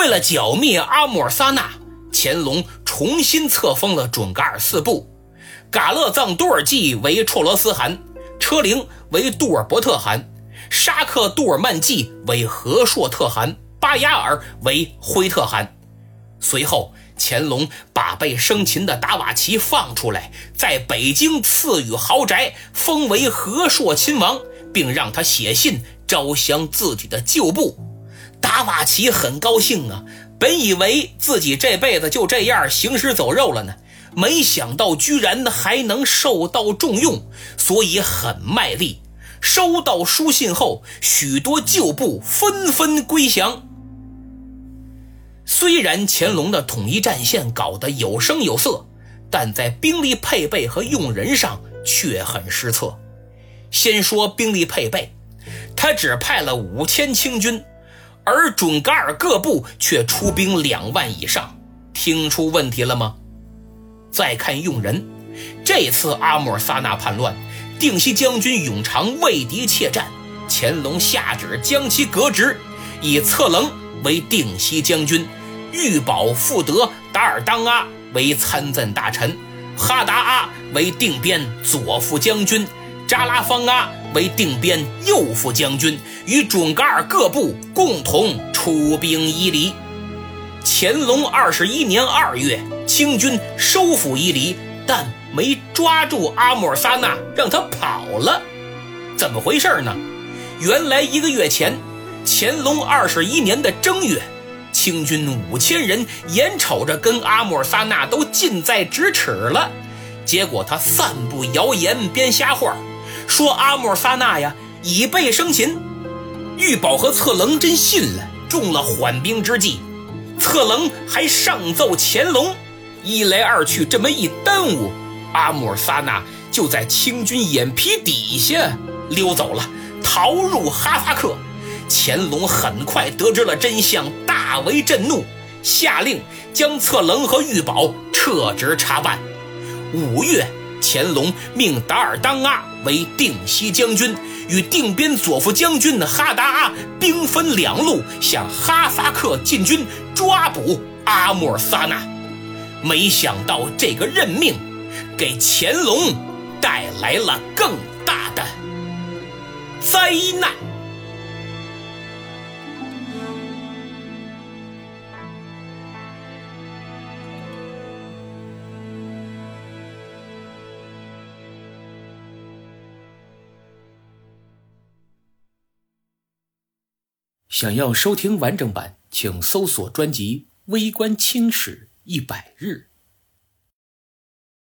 为了剿灭阿穆尔萨纳，乾隆重新册封了准噶尔四部：噶勒藏多尔济为绰罗斯汗，车陵为杜尔伯特汗，沙克杜尔曼济为和硕特汗，巴雅尔为辉特汗。随后，乾隆把被生擒的达瓦齐放出来，在北京赐予豪宅，封为和硕亲王，并让他写信招降自己的旧部。达瓦齐很高兴啊，本以为自己这辈子就这样行尸走肉了呢，没想到居然还能受到重用，所以很卖力。收到书信后，许多旧部纷纷归降。虽然乾隆的统一战线搞得有声有色，但在兵力配备和用人上却很失策。先说兵力配备，他只派了五千清军，而准噶尔各部却出兵两万以上，听出问题了吗？再看用人，这次阿穆尔萨纳叛乱，定西将军永长畏敌怯战，乾隆下旨将其革职，以策棱为定西将军。玉保富德达尔当阿为参赞大臣，哈达阿为定边左副将军，扎拉方阿为定边右副将军，与准噶尔各部共同出兵伊犁。乾隆二十一年二月，清军收复伊犁，但没抓住阿穆尔萨纳，让他跑了。怎么回事呢？原来一个月前，乾隆二十一年的正月。清军五千人，眼瞅着跟阿穆尔萨纳都近在咫尺了，结果他散布谣言，编瞎话，说阿穆尔萨纳呀已被生擒。玉宝和策棱真信了，中了缓兵之计。策棱还上奏乾隆，一来二去，这么一耽误，阿穆尔萨纳就在清军眼皮底下溜走了，逃入哈萨克。乾隆很快得知了真相，大为震怒，下令将策棱和玉宝撤职查办。五月，乾隆命达尔当阿为定西将军，与定边左副将军的哈达阿兵分两路，向哈萨克进军，抓捕阿穆尔萨纳。没想到这个任命，给乾隆带来了更大的灾难。想要收听完整版，请搜索专辑《微观清史一百日》。